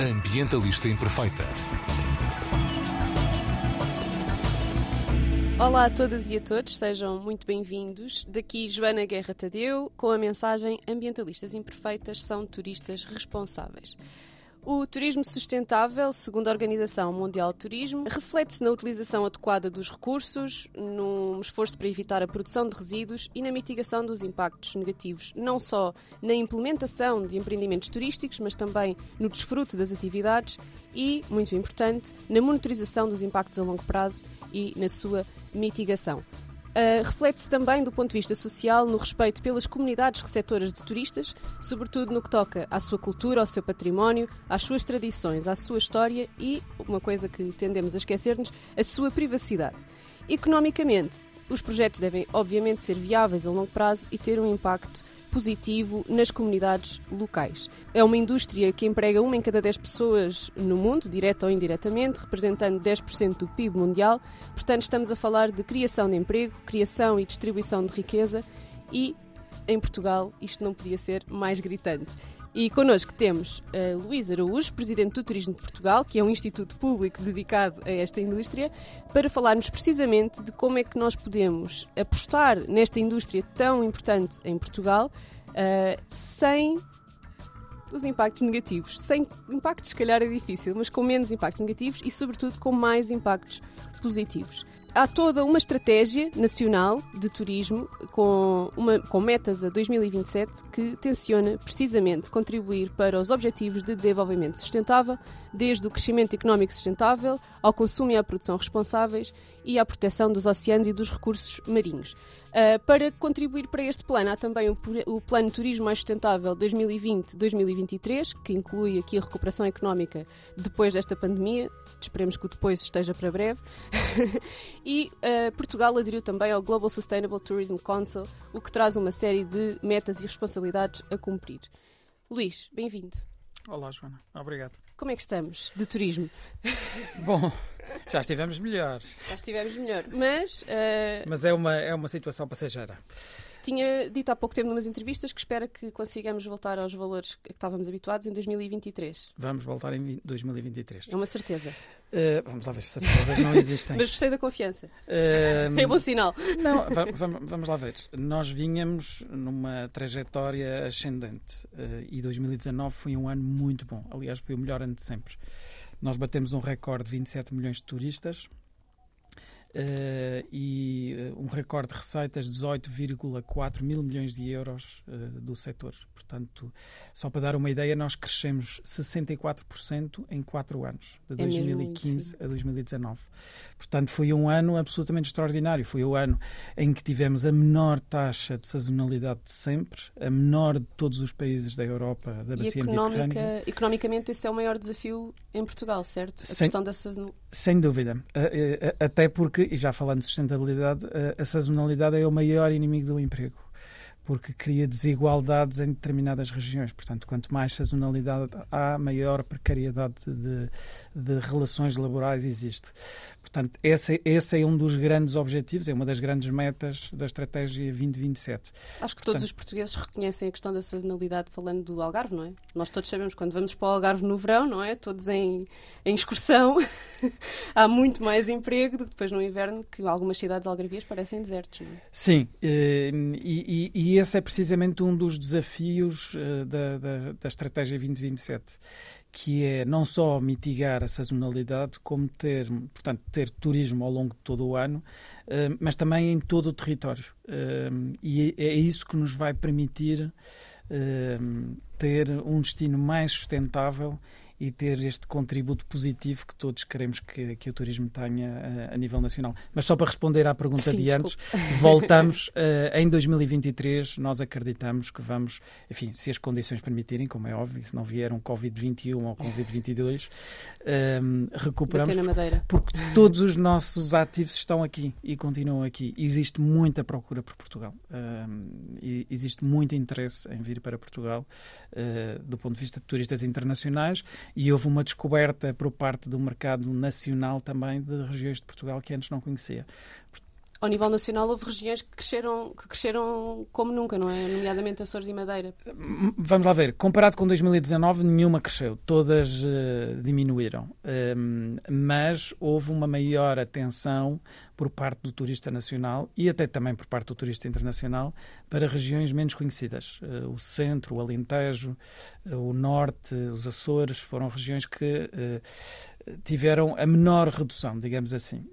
Ambientalista Imperfeita. Olá a todas e a todos, sejam muito bem-vindos. Daqui Joana Guerra Tadeu com a mensagem Ambientalistas Imperfeitas são turistas responsáveis. O turismo sustentável, segundo a Organização Mundial de Turismo, reflete-se na utilização adequada dos recursos, num esforço para evitar a produção de resíduos e na mitigação dos impactos negativos, não só na implementação de empreendimentos turísticos, mas também no desfrute das atividades e, muito importante, na monitorização dos impactos a longo prazo e na sua mitigação. Uh, Reflete-se também do ponto de vista social no respeito pelas comunidades receptoras de turistas, sobretudo no que toca à sua cultura, ao seu património, às suas tradições, à sua história e, uma coisa que tendemos a esquecer-nos, a sua privacidade. Economicamente, os projetos devem, obviamente, ser viáveis a longo prazo e ter um impacto positivo nas comunidades locais. É uma indústria que emprega uma em cada 10 pessoas no mundo, direta ou indiretamente, representando 10% do PIB mundial. Portanto, estamos a falar de criação de emprego, criação e distribuição de riqueza e em Portugal isto não podia ser mais gritante. E connosco temos uh, Luís Araújo, Presidente do Turismo de Portugal, que é um instituto público dedicado a esta indústria, para falarmos precisamente de como é que nós podemos apostar nesta indústria tão importante em Portugal uh, sem os impactos negativos. Sem impactos, se calhar, é difícil, mas com menos impactos negativos e, sobretudo, com mais impactos positivos há toda uma estratégia nacional de turismo com, uma, com metas a 2027 que tenciona precisamente contribuir para os objetivos de desenvolvimento sustentável, desde o crescimento económico sustentável ao consumo e à produção responsáveis e à proteção dos oceanos e dos recursos marinhos. Uh, para contribuir para este plano, há também o, o Plano Turismo Mais Sustentável 2020-2023, que inclui aqui a recuperação económica depois desta pandemia. Esperemos que o depois esteja para breve. e uh, Portugal aderiu também ao Global Sustainable Tourism Council, o que traz uma série de metas e responsabilidades a cumprir. Luís, bem-vindo. Olá, Joana. Obrigado. Como é que estamos de turismo? Bom, já estivemos melhor. Já estivemos melhor, mas... Uh, mas é uma, é uma situação passageira. Tinha dito há pouco tempo, numas entrevistas, que espera que consigamos voltar aos valores que estávamos habituados em 2023. Vamos voltar em 2023. É uma certeza. Uh, vamos lá ver se certezas não existem. Mas gostei da confiança. Uh, é bom sinal. Não, vamos, vamos lá ver. Nós vinhamos numa trajetória ascendente uh, e 2019 foi um ano muito bom. Aliás, foi o melhor ano de sempre. Nós batemos um recorde de 27 milhões de turistas Uh, e uh, um recorde de receitas de 18,4 mil milhões de euros uh, do setor. Portanto, só para dar uma ideia, nós crescemos 64% em 4 anos, de 2015 é a 2019. Portanto, foi um ano absolutamente extraordinário. Foi o ano em que tivemos a menor taxa de sazonalidade de sempre, a menor de todos os países da Europa, da bacia mediterrânea. Economicamente, esse é o maior desafio em Portugal, certo? A sem, questão da sazonalidade. Sem dúvida. Até porque e já falando de sustentabilidade, a sazonalidade é o maior inimigo do emprego porque cria desigualdades em determinadas regiões. Portanto, quanto mais sazonalidade há, maior precariedade de, de relações laborais existe. Portanto, esse, esse é um dos grandes objetivos, é uma das grandes metas da Estratégia 2027. Acho que Portanto, todos os portugueses reconhecem a questão da sazonalidade falando do Algarve, não é? Nós todos sabemos quando vamos para o Algarve no verão, não é? Todos em, em excursão, há muito mais emprego do que depois no inverno, que algumas cidades algarvias parecem desertos, não é? Sim, eh, e, e, e esse é precisamente um dos desafios uh, da, da, da Estratégia 2027 que é não só mitigar a sazonalidade, como ter, portanto, ter turismo ao longo de todo o ano, eh, mas também em todo o território. Eh, e é, é isso que nos vai permitir ter um destino mais sustentável e ter este contributo positivo que todos queremos que, que o turismo tenha a, a nível nacional. Mas só para responder à pergunta Sim, de antes, voltamos uh, em 2023, nós acreditamos que vamos, enfim, se as condições permitirem, como é óbvio, se não vier um Covid-21 ou Covid-22, um, recuperamos porque, porque todos os nossos ativos estão aqui e continuam aqui. Existe muita procura por Portugal. Um, e existe muito interesse em vir para Portugal uh, do ponto de vista de turistas internacionais e houve uma descoberta por parte do mercado nacional também de regiões de Portugal que antes não conhecia. Ao nível nacional houve regiões que cresceram, que cresceram como nunca, não é? Nomeadamente Açores e Madeira. Vamos lá ver. Comparado com 2019, nenhuma cresceu. Todas uh, diminuíram. Um, mas houve uma maior atenção por parte do turista nacional e até também por parte do turista internacional para regiões menos conhecidas. Uh, o centro, o Alentejo, uh, o norte, os Açores foram regiões que tiveram a menor redução, digamos assim.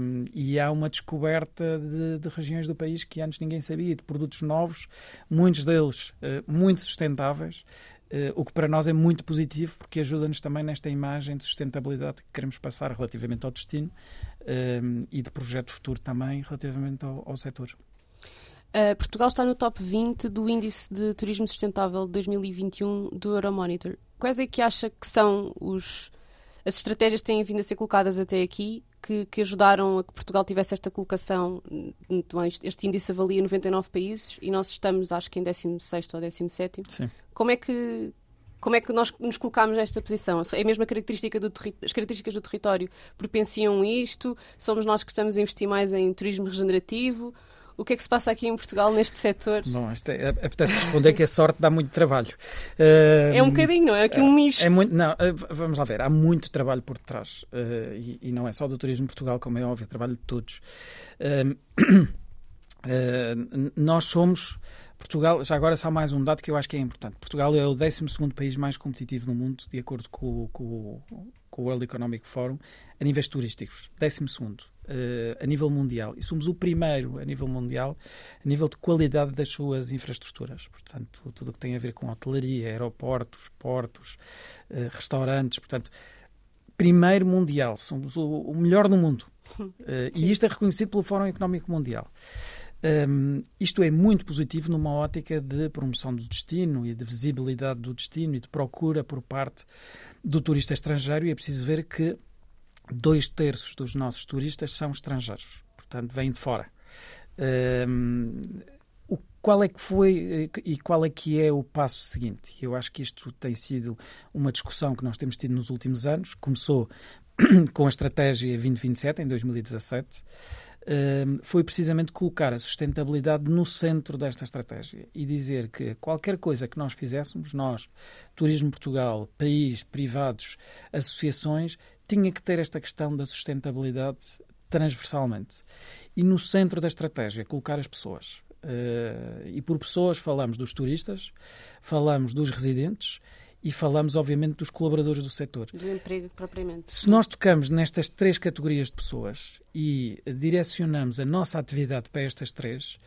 Um, e há uma descoberta de, de, regiões do país que antes ninguém sabia, de produtos novos, muitos deles uh, muito sustentáveis, uh, o que para nós é muito positivo, porque ajuda-nos também nesta imagem de sustentabilidade que queremos passar relativamente ao destino um, e de projeto futuro também relativamente ao, ao setor. Uh, Portugal está no top 20 do Índice de Turismo Sustentável de 2021 do Euromonitor. Quais é que acha que são os as estratégias têm vindo a ser colocadas até aqui que, que, ajudaram a que Portugal tivesse esta colocação. Então, este índice avalia 99 países e nós estamos, acho que em 16 ou 17. Sim. Como é que. Como é que nós nos colocamos nesta posição? É a mesma característica do as características do território propenciam isto? Somos nós que estamos a investir mais em turismo regenerativo? O que é que se passa aqui em Portugal neste setor? Bom, isto é, apetece responder que a sorte dá muito trabalho. Uh, é um bocadinho, não é? Aqui um misto. É muito, não, eh, vamos lá ver, há muito trabalho por detrás. Uh, e, e, não é só do Turismo Portugal, como é óbvio, é trabalho de todos. Uh, nós somos. Portugal, já agora só mais um dado que eu acho que é importante. Portugal é o 12 país mais competitivo no mundo, de acordo com, com, com o World Economic Forum, a níveis turísticos. 12 uh, a nível mundial. E somos o primeiro a nível mundial, a nível de qualidade das suas infraestruturas. Portanto, tudo o que tem a ver com hotelaria, aeroportos, portos, uh, restaurantes. Portanto, primeiro mundial. Somos o, melhor do mundo. Uh, e isto é reconhecido pelo Fórum Económico Mundial. Um, isto é muito positivo numa ótica de promoção do destino e de visibilidade do destino e de procura por parte do turista estrangeiro. E é preciso ver que dois terços dos nossos turistas são estrangeiros, portanto, vêm de fora. Um, qual é que foi e qual é que é o passo seguinte? Eu acho que isto tem sido uma discussão que nós temos tido nos últimos anos. Começou com a estratégia 2027, em 2017. Um, foi precisamente colocar a sustentabilidade no centro desta estratégia e dizer que qualquer coisa que nós fizéssemos, nós, Turismo Portugal, país, privados, associações, tinha que ter esta questão da sustentabilidade transversalmente. E no centro da estratégia, colocar as pessoas. Uh, e por pessoas falamos dos turistas, falamos dos residentes e falamos, obviamente, dos colaboradores do setor. Do emprego, propriamente. Se nós tocamos nestas três categorias de pessoas e direcionamos a nossa atividade para estas três,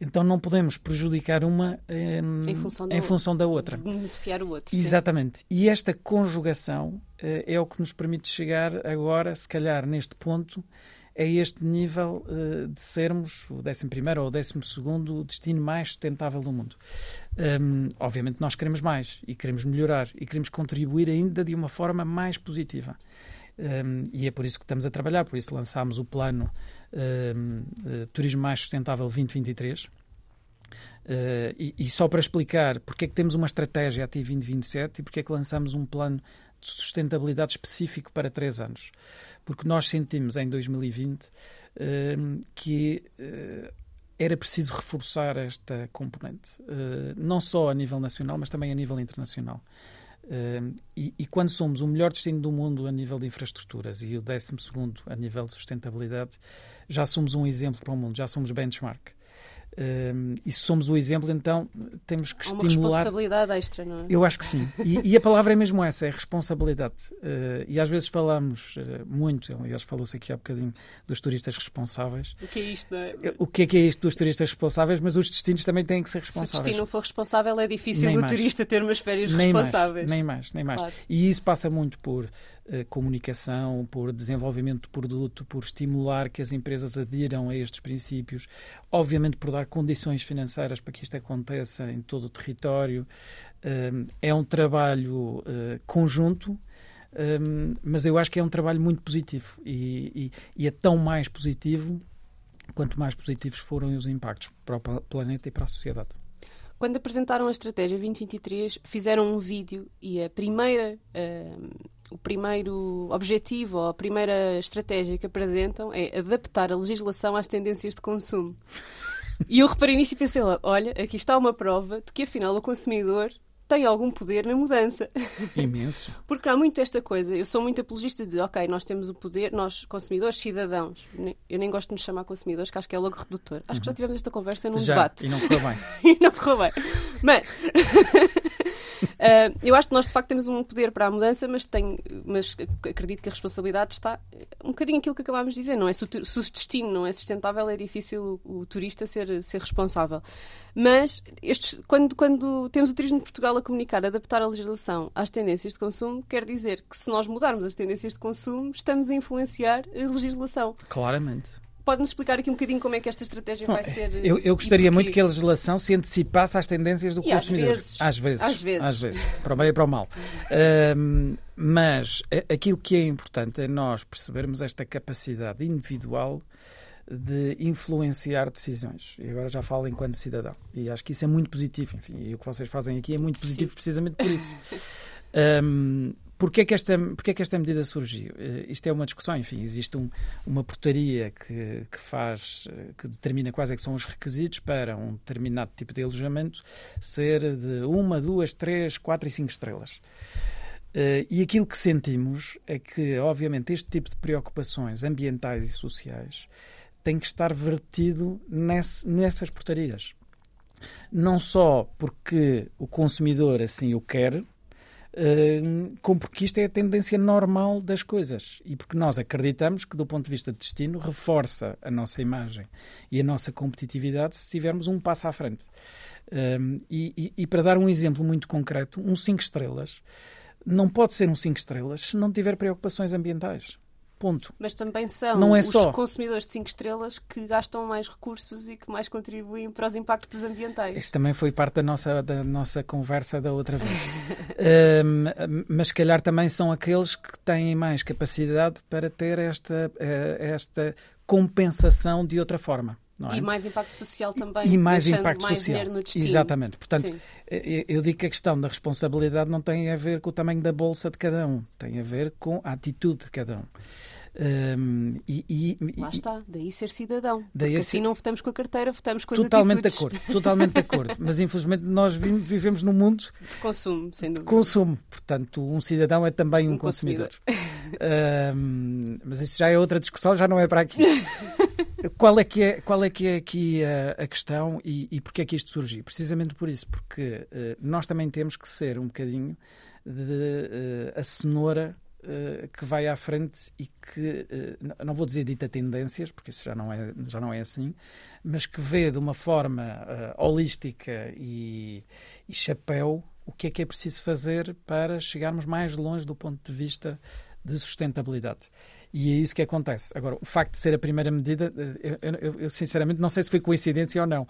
então não podemos prejudicar uma eh, em, função, em função da outra. Beneficiar o outro. Exatamente. Sim. E esta conjugação eh, é o que nos permite chegar agora, se calhar neste ponto, a este nível uh, de sermos o 11 ou o 12 destino mais sustentável do mundo. Um, obviamente, nós queremos mais e queremos melhorar e queremos contribuir ainda de uma forma mais positiva. Um, e é por isso que estamos a trabalhar, por isso lançámos o plano um, uh, Turismo Mais Sustentável 2023. Uh, e, e, só para explicar porque é que temos uma estratégia até 2027 e porque é que lançamos um plano de sustentabilidade específico para três anos. Porque nós sentimos em 2020 uh, que uh, era preciso reforçar esta componente, uh, não só a nível nacional, mas também a nível internacional. Uh, e, e, quando somos o melhor destino do mundo a nível de infraestruturas e o décimo segundo a nível de sustentabilidade, já somos um exemplo para o mundo, já somos benchmark. E se somos o exemplo, então temos que Há uma estimular. responsabilidade extra, não é? Eu acho que sim. E, e a palavra é mesmo essa: é responsabilidade. Uh, e às vezes falamos uh, muito, aliás, falou-se aqui há bocadinho dos turistas responsáveis. O que é isto, não é? O que é que é isto dos turistas responsáveis? Mas os destinos também têm que ser responsáveis. Se o destino não for responsável, é difícil nem o mais. turista ter umas férias nem responsáveis. Mais, nem mais, nem mais. Claro. E isso passa muito por eh, comunicação, por desenvolvimento de produto, por estimular que as empresas adiram a estes princípios, obviamente por dar condições financeiras para que isto aconteça em todo o território. Eh, é um trabalho eh, conjunto. mas eu acho que é um trabalho muito positivo e, e, e é tão mais positivo quanto mais positivos forem os impactos para o planeta e para a sociedade. Quando apresentaram a estratégia 2023, fizeram um vídeo e a primeira uh, o primeiro objetivo ou a primeira estratégia que apresentam é adaptar a legislação às tendências de consumo. E eu reparei nisto e pensei lá, olha, aqui está uma prova de que afinal o consumidor tem algum poder na mudança. Imenso. Porque há muito esta coisa. Eu sou muito apologista de, ok, nós temos o poder, nós, consumidores, cidadãos. Eu nem gosto de nos chamar consumidores, que acho que é logo redutor. Acho que já uhum. tivemos esta conversa num já, debate. E não correu bem. e não correu bem. Mas. Uh, eu acho que nós de facto temos um poder para a mudança, mas, tenho, mas acredito que a responsabilidade está um bocadinho aquilo que acabámos de dizer, não é? Se o, se o destino não é sustentável, é difícil o, o, turista ser, ser responsável. Mas estes, quando, quando temos o turismo de Portugal a comunicar, a adaptar a legislação às tendências de consumo, quer dizer que se nós mudarmos as tendências de consumo, estamos a influenciar a legislação. Claramente pode-nos explicar aqui um bocadinho como é que esta estratégia vai ser? Eu, eu gostaria muito que a legislação se antecipasse às tendências do e consumidor. Às vezes. Às vezes. Às vezes. Às vezes para o bem e para o mal. Um, mas aquilo que é importante é nós percebermos esta capacidade individual de influenciar decisões. E agora já falo enquanto cidadão. E acho que isso é muito positivo. Enfim, e o que vocês fazem aqui é muito positivo Sim. precisamente por isso. Um, Porquê é que esta, porquê é que esta medida surgiu? Uh, isto é uma discussão, enfim, existe um, uma portaria que, que faz, uh, que determina quais é que são os requisitos para um determinado tipo de alojamento ser de uma, duas, três, quatro e cinco estrelas. Uh, e aquilo que sentimos é que, obviamente, este tipo de preocupações ambientais e sociais tem que estar vertido nesse, nessas portarias. Não só porque o consumidor assim o quer, como porque isto é a tendência normal das coisas e porque nós acreditamos que, do ponto de vista de destino, reforça a nossa imagem e a nossa competitividade se tivermos um passo à frente. e, e, para dar um exemplo muito concreto, um 5 estrelas não pode ser um 5 estrelas se não tiver preocupações ambientais. Ponto. Mas também são não é os só. consumidores de 5 estrelas que gastam mais recursos e que mais contribuem para os impactos ambientais. Isso também foi parte da nossa, da nossa conversa da outra vez. um, mas se calhar também são aqueles que têm mais capacidade para ter esta, eh, esta compensação de outra forma. É? E mais impacto social também. E mais impacto mais social. Exatamente. Portanto, Sim. Eh, eu digo que a questão da responsabilidade não tem a ver com o tamanho da bolsa de cada um, tem a ver com a atitude de cada um. Um, e, e, Lá está, daí ser cidadão. Daí porque assim não votamos com a carteira, votamos com as totalmente atitudes. de acordo, totalmente de acordo. Mas infelizmente nós vivemos num mundo de consumo, sem dúvida. De consumo. Portanto, um cidadão é também um, um consumidor. consumidor. um, mas isso já é outra discussão, já não é para aqui. qual é que é, qual é, que é aqui a, a questão e, e porque é que isto surgiu? Precisamente por isso, porque uh, nós também temos que ser um bocadinho de uh, a cenoura uh, que vai à frente e que, não vou dizer dita tendências, porque isso já não é, já não é assim, mas que vê de uma forma holística e, e chapéu o que é que é preciso fazer para chegarmos mais longe do ponto de vista de sustentabilidade. E é isso que acontece. Agora, o facto de ser a primeira medida, eu, eu, eu sinceramente não sei se foi coincidência ou não.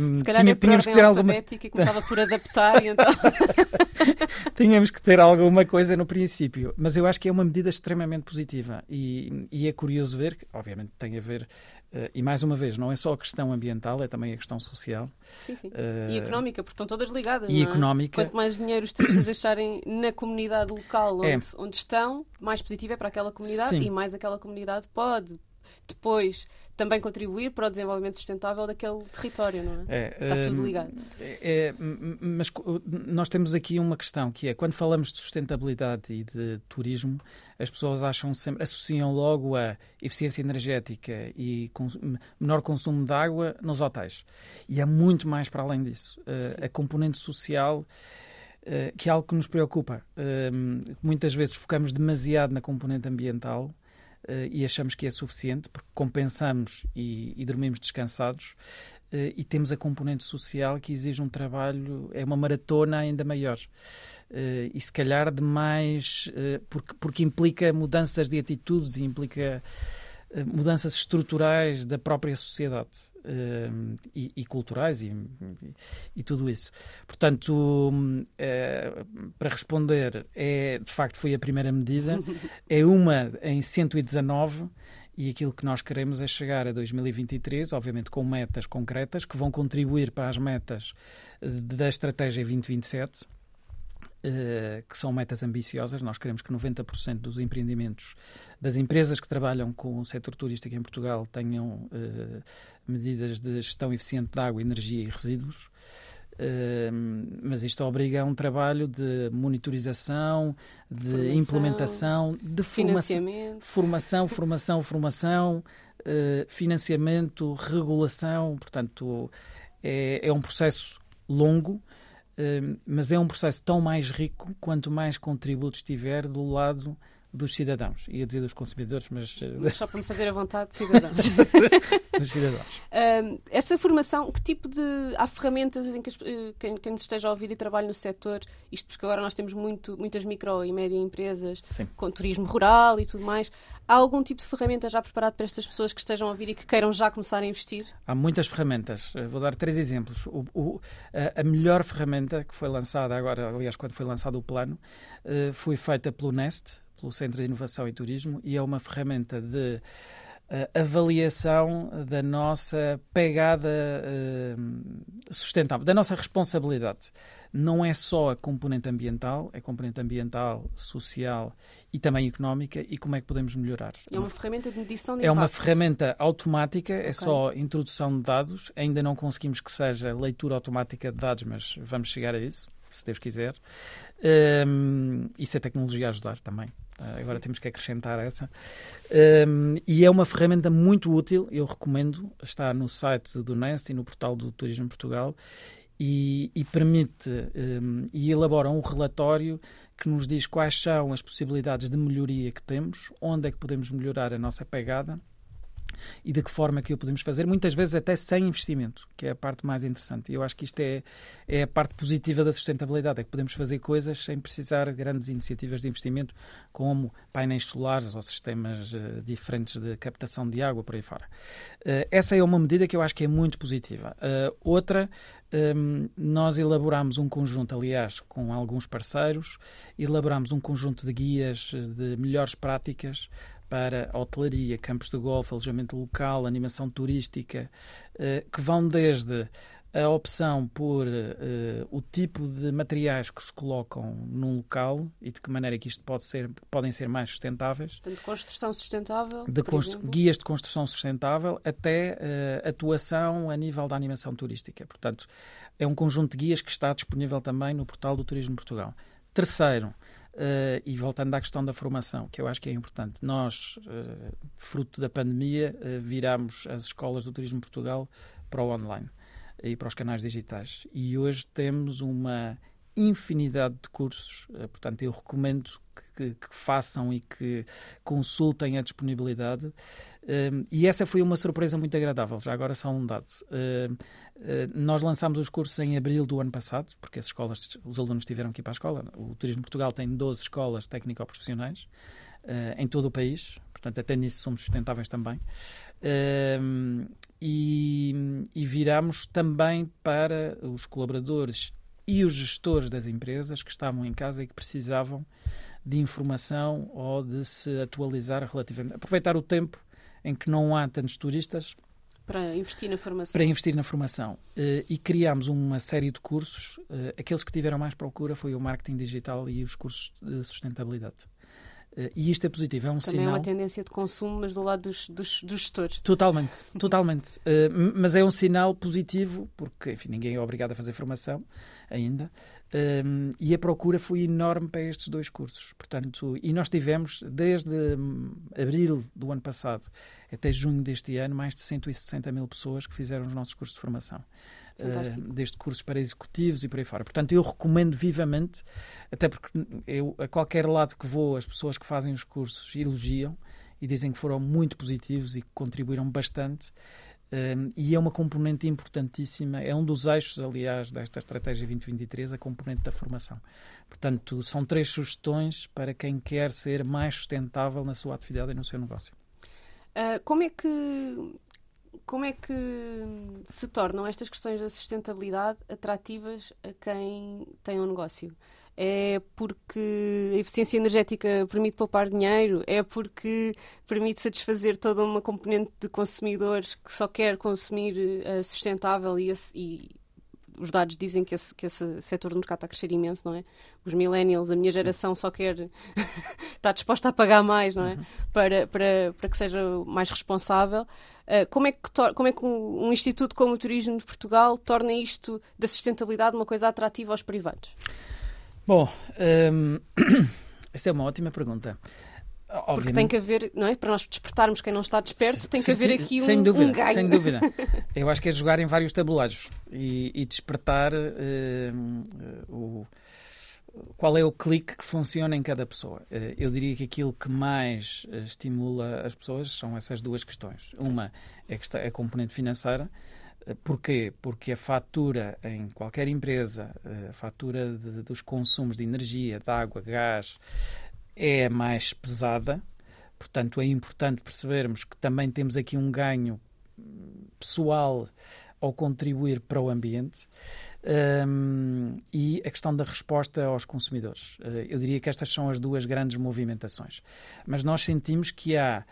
Um, se calhar tinha, é tínhamos que ter alguma e começava por adaptar e então... tínhamos que ter alguma coisa no princípio, mas eu acho que é uma medida extremamente positiva e, e é curioso ver que, obviamente, tem a ver Uh, e mais uma vez, não é só a questão ambiental, é também a questão social. Sim, sim. Uh, e económica, porque estão todas ligadas. E é? económica. Quanto mais dinheiro os turistas deixarem na comunidade local onde, é. onde estão, mais positivo é para aquela comunidade sim. e mais aquela comunidade pode depois também contribuir para o desenvolvimento sustentável daquele território, não é? é Está tudo hum, ligado. É, é, mas nós temos aqui uma questão que é quando falamos de sustentabilidade e de turismo, as pessoas acham sempre, associam logo a eficiência energética e cons menor consumo de água nos hotéis. E é muito mais para além disso. Uh, a componente social uh, que é algo que nos preocupa. Uh, muitas vezes focamos demasiado na componente ambiental e achamos que é suficiente porque compensamos e, e dormimos descansados uh, e temos a componente social que exige um trabalho, é uma maratona ainda maior. Uh, e se calhar demais, porque, porque implica mudanças de atitudes e implica mudanças estruturais da própria sociedade uh, e, e, culturais e, e, tudo isso. Portanto, uh, para responder, é, de facto foi a primeira medida, é uma em 119 e aquilo que nós queremos é chegar a 2023, obviamente com metas concretas que vão contribuir para as metas da Estratégia 2027 Uh, que são metas ambiciosas. Nós queremos que 90% dos empreendimentos das empresas que trabalham com o setor turístico em Portugal tenham uh, medidas de gestão eficiente de água, energia e resíduos. Uh, mas isto obriga a um trabalho de monitorização, de formação, implementação, de formação, formação, formação, formação, financiamento, regulação. Portanto, é, é um processo longo mas é um processo tão mais rico quanto mais contributos tiver do lado dos cidadãos. Ia dizer dos consumidores, mas. mas só para me fazer a vontade, de cidadãos. dos cidadãos. Um, essa formação, que tipo de. Há ferramentas em que eh, quem, quem nos esteja a ouvir e trabalha no setor, isto porque agora nós temos muito, muitas micro e média empresas Sim. com turismo rural e tudo mais. Há algum tipo de ferramenta já preparado para estas pessoas que estejam a ouvir e que queiram já começar a investir? Há muitas ferramentas. Vou dar três exemplos. O, o, a, melhor ferramenta que foi lançada agora, aliás, quando foi lançado o plano, foi feita pelo Nest, pelo Centro de Inovação e Turismo, e é uma ferramenta de uh, avaliação da nossa pegada uh, sustentável, da nossa responsabilidade. Não é só a componente ambiental, é a componente ambiental, social e também económica e como é que podemos melhorar. É uma ferramenta de medição de É uma ferramenta automática, é okay. só introdução de dados. Ainda não conseguimos que seja leitura automática de dados, mas vamos chegar a isso, se Deus quiser. Um, isso é tecnologia a ajudar também. Uh, agora temos que acrescentar essa. Um, e é uma ferramenta muito útil, eu recomendo. Está no site do NEST e no portal do Turismo Portugal. E, e permite um, e elabora um relatório que nos diz quais são as possibilidades de melhoria que temos, onde é que podemos melhorar a nossa pegada e de que forma que o podemos fazer, muitas vezes até sem investimento, que é a parte mais interessante. E eu acho que isto é, é a parte positiva da sustentabilidade, é que podemos fazer coisas sem precisar de grandes iniciativas de investimento, como painéis solares ou sistemas uh, diferentes de captação de água por aí fora. Uh, essa é uma medida que eu acho que é muito positiva. Uh, outra um, nós elaboramos um conjunto, aliás, com alguns parceiros, elaboramos um conjunto de guias de melhores práticas para hotelaria, campos de golfe, alojamento local, animação turística, uh, que vão desde a opção por uh, o tipo de materiais que se colocam num local e de que maneira que isto pode ser, podem ser mais sustentáveis. Portanto, construção sustentável. De guias de construção sustentável até uh, atuação a nível da animação turística. Portanto, é um conjunto de guias que está disponível também no portal do Turismo Portugal. Terceiro, Uh, e voltando à questão da formação, que eu acho que é importante, nós, uh, fruto da pandemia, uh, viramos as escolas do Turismo Portugal para o online e para os canais digitais. E hoje temos uma infinidade de cursos, eh, portanto, eu recomendo que, que, façam e que consultem a disponibilidade. Ehm, e essa foi uma surpresa muito agradável, já agora só um dado. Ehm, eh, nós lançámos os cursos em abril do ano passado, porque as escolas, os alunos tiveram que ir para a escola. O Turismo Portugal tem 12 escolas técnico-profissionais eh, em todo o país, portanto, até nisso somos sustentáveis também. Ehm, e, e viramos também para os colaboradores e os gestores das empresas que estavam em casa e que precisavam de informação ou de se atualizar relativamente. Aproveitar o tempo em que não há tantos turistas. Para investir na formação. Para investir na formação. Uh, e criámos uma série de cursos. Uh, aqueles que tiveram mais procura foi o marketing digital e os cursos de sustentabilidade. Uh, e isto é positivo, é um Também sinal. é uma tendência de consumo, mas do lado dos, dos, dos gestores. Totalmente, totalmente. mas é um sinal positivo, porque, enfim, ninguém é obrigado a fazer formação ainda. Um, e a procura foi enorme para estes dois cursos. Portanto, e nós tivemos, desde hum, abril do ano passado até junho deste ano, mais de 160 mil pessoas que fizeram os nossos cursos de formação. Uh, desde cursos para executivos e por aí fora. Portanto, eu recomendo vivamente, até porque eu, a qualquer lado que vou, as pessoas que fazem os cursos elogiam e dizem que foram muito positivos e que contribuíram bastante. Um, e é uma componente importantíssima, é um dos eixos, aliás, desta Estratégia 2023, a componente da formação. Portanto, são três sugestões para quem quer ser mais sustentável na sua atividade e no seu negócio. Uh, como é que como é que se tornam estas questões da sustentabilidade atrativas a quem tem um negócio? É porque a eficiência energética permite poupar dinheiro, é porque permite satisfazer toda uma componente de consumidores que só quer consumir uh, sustentável e, e os dados dizem que esse, que esse setor do mercado está a crescer imenso, não é? Os millennials, a minha geração Sim. só quer, está disposta a pagar mais, não é? Uhum. Para, para, para que seja mais responsável. Uh, como é que, como é que um, um, instituto como o Turismo de Portugal torna isto da sustentabilidade uma coisa atrativa aos privados? Bom, um, essa é uma ótima pergunta. Obviamente. Porque tem que haver, não é? Para nós despertarmos quem não está desperto, tem que haver aqui um, sem dúvida, um ganho. Sem dúvida. Eu acho que é jogar em vários tabuleiros e, e despertar uh, o, qual é o clique que funciona em cada pessoa. Uh, eu diria que aquilo que mais uh, estimula as pessoas são essas duas questões. Uma é a componente financeira. Porquê? Porque a fatura em qualquer empresa, a fatura de, dos consumos de energia, de água, gás, é mais pesada, portanto é importante percebermos que também temos aqui um ganho pessoal ao contribuir para o ambiente um, e a questão da resposta aos consumidores. Uh, eu diria que estas são as duas grandes movimentações. Mas nós sentimos que há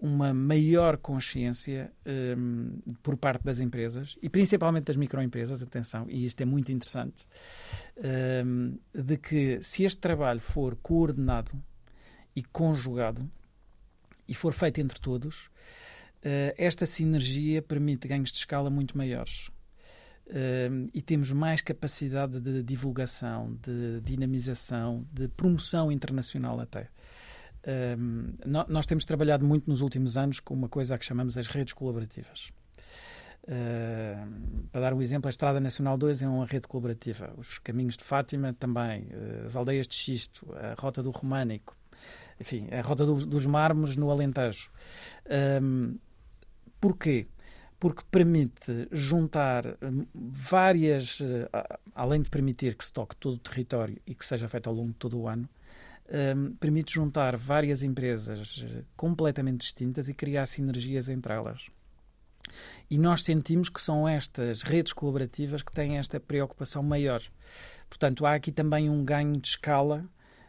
uma maior consciência um, por parte das empresas e principalmente das microempresas, atenção, e isto é muito interessante, um, de que se este trabalho for coordenado e conjugado e for feito entre todos, uh, esta sinergia permite ganhos de escala muito maiores. Uh, e temos mais capacidade de divulgação, de dinamização, de promoção internacional até. Uh, nós temos trabalhado muito nos últimos anos com uma coisa que chamamos as redes colaborativas. Uh, para dar um exemplo, a Estrada Nacional 2 é uma rede colaborativa. Os caminhos de Fátima também, uh, as aldeias de Xisto, a Rota do Românico, enfim, a Rota do, dos Mármores no Alentejo. Um, porquê? Porque permite juntar hum, várias, eh, além de permitir que se toque todo o território e que seja feito ao longo de todo o ano, um, permite juntar várias empresas eh, completamente distintas e criar sinergias entre elas. E nós sentimos que são estas redes colaborativas que têm esta preocupação maior. Portanto, há aqui também um ganho de escala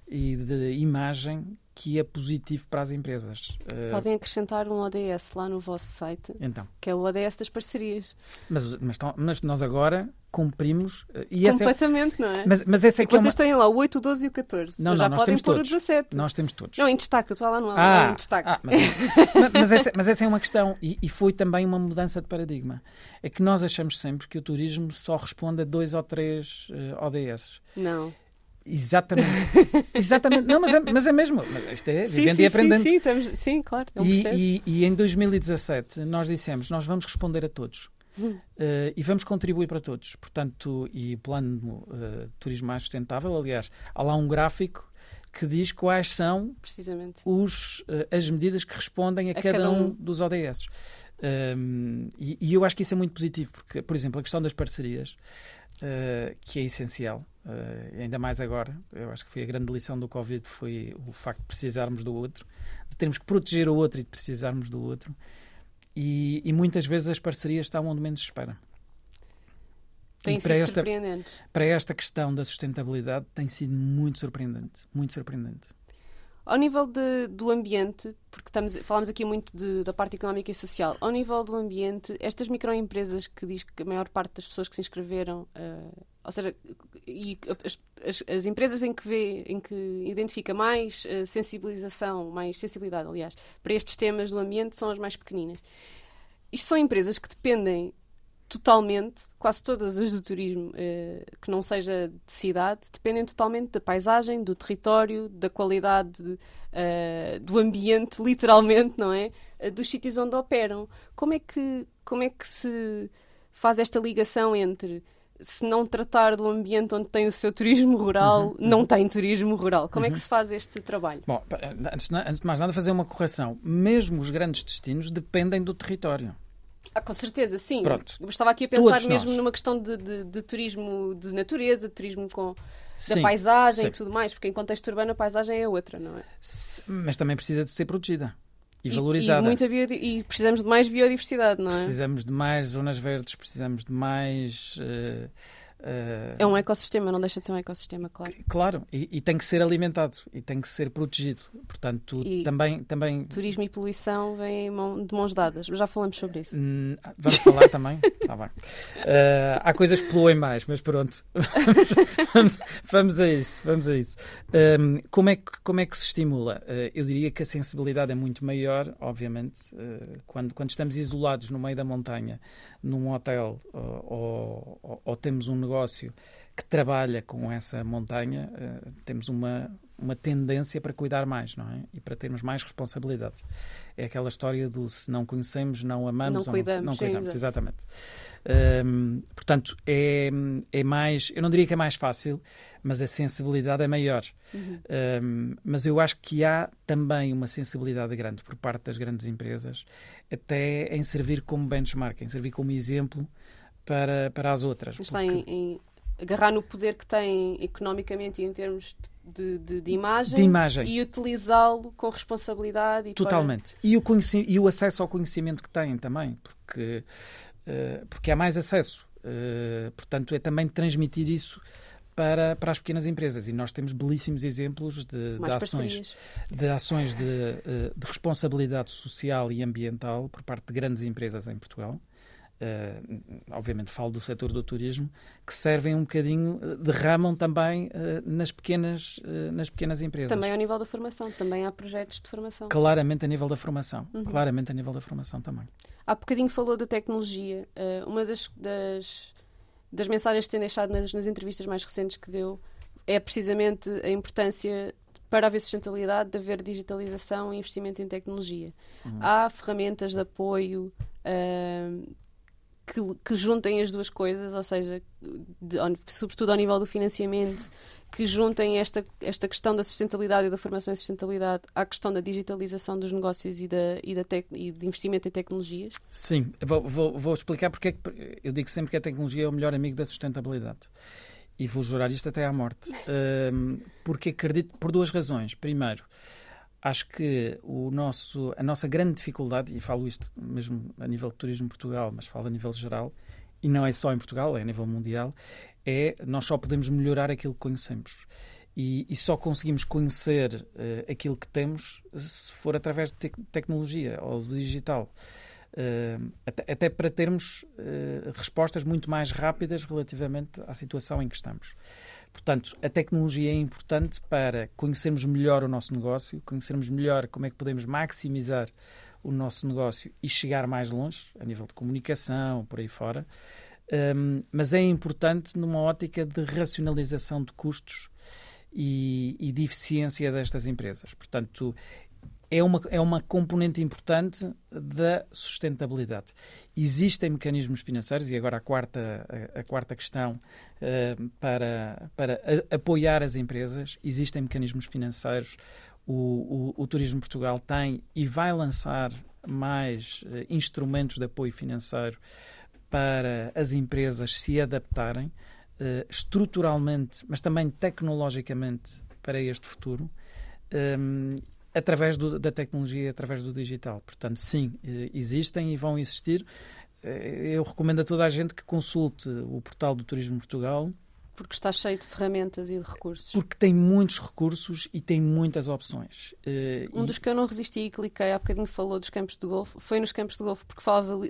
e de imagem que é positivo para as empresas. Eh, Podem acrescentar um ODS lá no vosso site, então. que é o ODS das parcerias. Mas, mas, mas nós agora cumprimos. Eh, e é Completamente, é... não é? Mas, mas essa é que vocês é uma... têm lá o 8, o 12 e o 14. Não, não, já nós podem temos pôr todos. o 17. Nós temos todos. Não, em destaque, eu estou lá no ah, em destaque. Ah, mas, mas, essa, mas essa é uma questão e, e foi também uma mudança de paradigma. É que nós achamos sempre que o turismo só responde a dois ou três uh, eh, ODS. Não. Exatamente. Exatamente. Não, mas é, mas é mesmo. Isto é sim, vivendo sim, e aprendendo. Sim, sim, estamos, sim claro. É um e, e, e, em 2017 nós dissemos, nós vamos responder a todos. Uh, e vamos contribuir para todos. Portanto, e o plano uh, turismo mais sustentável, aliás, há lá um gráfico que diz quais são os, uh, as medidas que respondem a, a cada, cada, um dos ODS. Um, e, e, eu acho que isso é muito positivo, porque, por exemplo, a questão das parcerias, que é essencial, Uh, ainda mais agora, eu acho que foi a grande lição do Covid foi o facto de precisarmos do outro, de termos que proteger o outro e de precisarmos do outro. E, e muitas vezes as parcerias estão onde menos se espera. Tem sido esta, surpreendente. Para esta questão da sustentabilidade tem sido muito surpreendente, muito surpreendente. Ao nível de, do ambiente, porque estamos, falamos aqui muito de, da parte económica e social, ao nível do ambiente, estas microempresas que diz que a maior parte das pessoas que se inscreveram uh, ou seja, e as, as, as, empresas em que vê, em que identifica mais uh, sensibilização, mais sensibilidade, aliás, para estes temas do ambiente são as mais pequeninas. Isto são empresas que dependem totalmente, quase todas as do turismo, uh, que não seja de cidade, dependem totalmente da paisagem, do território, da qualidade uh, do ambiente, literalmente, não é? dos sítios onde operam. Como é que, como é que se faz esta ligação entre se não tratar do ambiente onde tem o seu turismo rural, uhum, não uhum. tem turismo rural. Como uhum. é que uhum. se faz este trabalho? Bom, antes, antes de mais nada, fazer uma correção. Mesmo os grandes destinos dependem do território. Ah, com certeza, sim. Pronto. Estava aqui a pensar Todos mesmo nós. numa questão de, de, de, turismo de natureza, de turismo com, sim, da paisagem sim. e tudo mais, porque em contexto urbano a paisagem é outra, não é? Mas também precisa de ser protegida e, e valorizada. E, muita e precisamos de mais biodiversidade, não é? Precisamos de mais zonas verdes, precisamos de mais. Uh, Uh, é um ecossistema, não deixa de ser um ecossistema, claro. Claro, e, e, tem que ser alimentado e tem que ser protegido. Portanto, e também, também. Turismo e poluição vêm de mãos dadas, já falamos sobre isso. Hum, vamos falar também? Tá bem. Uh, há coisas que poluem mais, mas pronto. vamos, vamos, a isso. Vamos a isso. Um, como, é que, como é que se estimula? Uh, eu diria que a sensibilidade é muito maior, obviamente, quando, quando estamos isolados no meio da montanha, num hotel ou, ou, ou temos um negócio que trabalha com essa montanha, uh, temos uma, uma tendência para cuidar mais, não é? E para termos mais responsabilidade. É aquela história do se não conhecemos, não amamos, não cuidamos. Não, não cuidamos, sim, exatamente. Um, portanto, é, é mais, eu não diria que é mais fácil, mas a sensibilidade é maior. Uhum. Um, mas eu acho que há também uma sensibilidade grande por parte das grandes empresas, até em servir como benchmark, em servir como exemplo para, para as outras. Está porque... em, em, agarrar no poder que tem economicamente e em termos de, de, de imagem, de imagem. e utilizá-lo com responsabilidade. E Totalmente. Para... E, o e o acesso ao conhecimento que têm também, porque, uh, porque há mais acesso. Uh, portanto, é também transmitir isso para, para as pequenas empresas. E nós temos belíssimos exemplos de, de ações, de, ações de, eh, de responsabilidade social e ambiental por parte de grandes empresas em Portugal uh, obviamente falo do setor do turismo, que servem um bocadinho, eh, derramam também uh, nas, pequenas, uh, nas pequenas empresas. Também ao nível da formação, também há projetos de formação. Claramente a nível da formação, uhum. claramente a nível da formação também. Há bocadinho falou da tecnologia. uma das, das, das, mensagens que tem deixado nas, nas entrevistas mais recentes que deu é precisamente a importância para haver sustentabilidade, de haver digitalização e investimento em tecnologia. Uhum. Há ferramentas de apoio uh, que, que juntem as duas coisas, ou seja, de, sobretudo ao nível do financiamento, que juntem esta, esta questão da sustentabilidade e da formação em sustentabilidade à questão da digitalização dos negócios e, da, e, da tec, e de investimento em tecnologias? Sim, vou, vou, vou explicar porque é que eu digo sempre que a tecnologia é o melhor amigo da sustentabilidade. E vou jurar isto até à morte. Um, porque acredito por duas razões. Primeiro, acho que o nosso, a nossa grande dificuldade, e falo isto mesmo a nível de turismo em Portugal, mas falo a nível geral, e não é só em Portugal, é a nível mundial, é nós só podemos melhorar aquilo que conhecemos. E, e só conseguimos conhecer uh, aquilo que temos se for através de te tecnologia ou do digital. Uh, até, até, para termos uh, respostas muito mais rápidas relativamente à situação em que estamos. Portanto, a tecnologia é importante para conhecermos melhor o nosso negócio, conhecermos melhor como é que podemos maximizar o nosso negócio e chegar mais longe, a nível de comunicação, por aí fora. Um, mas é importante numa ótica de racionalização de custos e, e de eficiência destas empresas. Portanto, é uma, é uma componente importante da sustentabilidade. Existem mecanismos financeiros, e agora a quarta, a, a quarta questão uh, para, para a, apoiar as empresas, existem mecanismos financeiros. O, o, o Turismo Portugal tem e vai lançar mais uh, instrumentos de apoio financeiro para as empresas se adaptarem uh, estruturalmente, mas também tecnologicamente para este futuro. Um, através do, da tecnologia, através do digital. Portanto, sim, eh, existem e vão existir. Eh, eu recomendo a toda a gente que consulte o portal do Turismo Portugal, porque está cheio de ferramentas e de recursos. Porque tem muitos recursos e tem muitas opções. Uh, um e... dos que eu não resisti e cliquei, há bocadinho falou dos campos de golfe, foi nos campos de golfe porque falava uh,